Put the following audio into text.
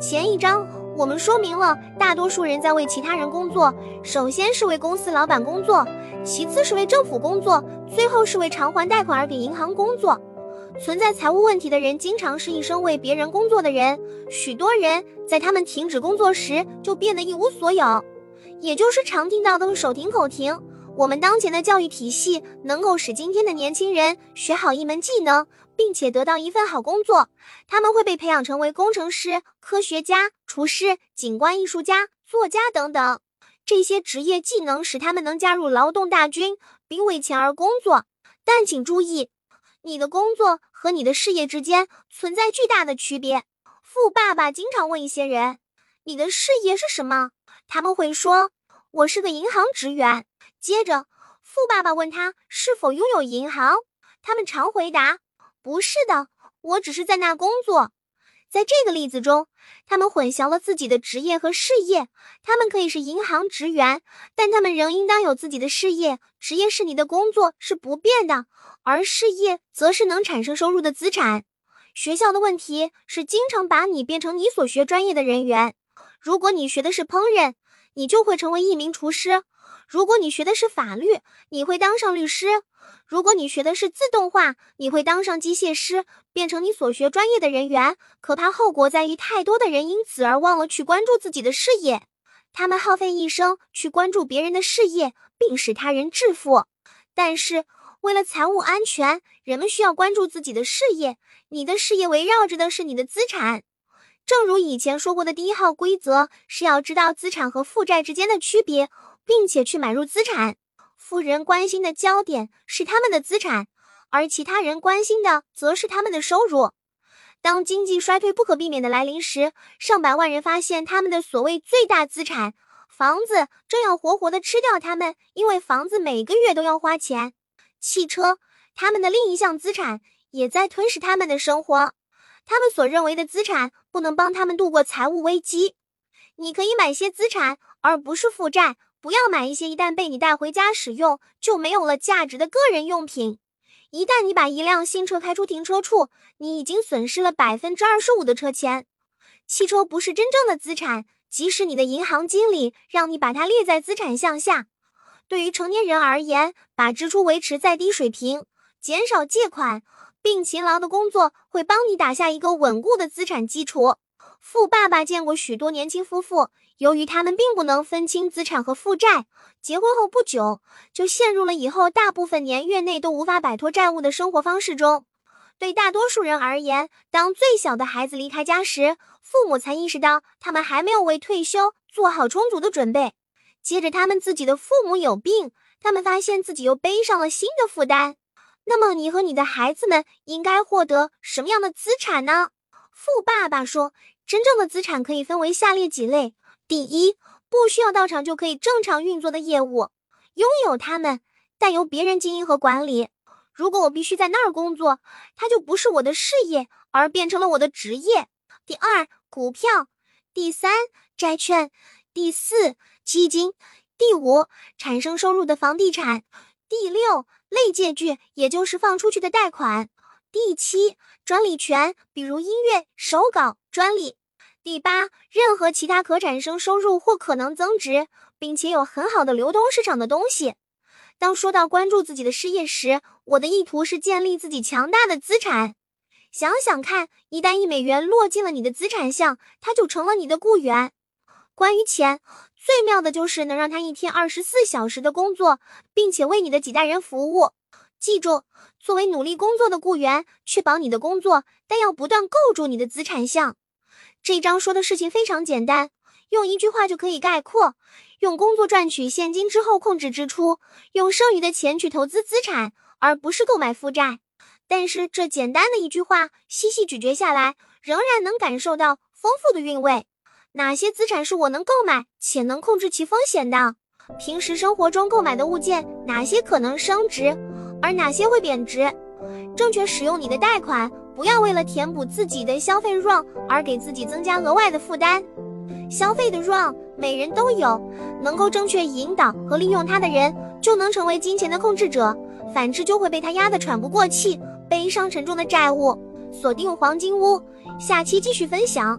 前一章我们说明了，大多数人在为其他人工作，首先是为公司老板工作，其次是为政府工作，最后是为偿还贷款而给银行工作。存在财务问题的人，经常是一生为别人工作的人。许多人在他们停止工作时，就变得一无所有，也就是常听到的手停口停。我们当前的教育体系能够使今天的年轻人学好一门技能，并且得到一份好工作。他们会被培养成为工程师、科学家、厨师、景观艺术家、作家等等。这些职业技能使他们能加入劳动大军，并为钱而工作。但请注意，你的工作和你的事业之间存在巨大的区别。富爸爸经常问一些人：“你的事业是什么？”他们会说：“我是个银行职员。”接着，富爸爸问他是否拥有银行，他们常回答：“不是的，我只是在那工作。”在这个例子中，他们混淆了自己的职业和事业。他们可以是银行职员，但他们仍应当有自己的事业。职业是你的工作，是不变的，而事业则是能产生收入的资产。学校的问题是经常把你变成你所学专业的人员。如果你学的是烹饪，你就会成为一名厨师。如果你学的是法律，你会当上律师；如果你学的是自动化，你会当上机械师，变成你所学专业的人员。可怕后果在于，太多的人因此而忘了去关注自己的事业，他们耗费一生去关注别人的事业，并使他人致富。但是，为了财务安全，人们需要关注自己的事业。你的事业围绕着的是你的资产。正如以前说过的第一号规则是要知道资产和负债之间的区别。并且去买入资产，富人关心的焦点是他们的资产，而其他人关心的则是他们的收入。当经济衰退不可避免的来临时，上百万人发现他们的所谓最大资产——房子正要活活的吃掉他们，因为房子每个月都要花钱。汽车，他们的另一项资产，也在吞噬他们的生活。他们所认为的资产不能帮他们度过财务危机。你可以买些资产，而不是负债。不要买一些一旦被你带回家使用就没有了价值的个人用品。一旦你把一辆新车开出停车处，你已经损失了百分之二十五的车钱。汽车不是真正的资产，即使你的银行经理让你把它列在资产项下。对于成年人而言，把支出维持在低水平，减少借款，并勤劳的工作，会帮你打下一个稳固的资产基础。富爸爸见过许多年轻夫妇，由于他们并不能分清资产和负债，结婚后不久就陷入了以后大部分年月内都无法摆脱债务的生活方式中。对大多数人而言，当最小的孩子离开家时，父母才意识到他们还没有为退休做好充足的准备。接着，他们自己的父母有病，他们发现自己又背上了新的负担。那么，你和你的孩子们应该获得什么样的资产呢？富爸爸说。真正的资产可以分为下列几类：第一，不需要到场就可以正常运作的业务，拥有它们，但由别人经营和管理。如果我必须在那儿工作，它就不是我的事业，而变成了我的职业。第二，股票；第三，债券；第四，基金；第五，产生收入的房地产；第六，类借据，也就是放出去的贷款。第七，专利权，比如音乐、手稿、专利。第八，任何其他可产生收入或可能增值，并且有很好的流通市场的东西。当说到关注自己的事业时，我的意图是建立自己强大的资产。想想看，一旦一美元落进了你的资产项，它就成了你的雇员。关于钱，最妙的就是能让他一天二十四小时的工作，并且为你的几代人服务。记住，作为努力工作的雇员，确保你的工作，但要不断构筑你的资产项。这一章说的事情非常简单，用一句话就可以概括：用工作赚取现金之后控制支出，用剩余的钱去投资资产，而不是购买负债。但是这简单的一句话，细细咀嚼下来，仍然能感受到丰富的韵味。哪些资产是我能购买且能控制其风险的？平时生活中购买的物件，哪些可能升值？而哪些会贬值？正确使用你的贷款，不要为了填补自己的消费 run 而给自己增加额外的负担。消费的 run 每人都有，能够正确引导和利用它的人，就能成为金钱的控制者；反之，就会被他压得喘不过气，背上沉重的债务。锁定黄金屋，下期继续分享。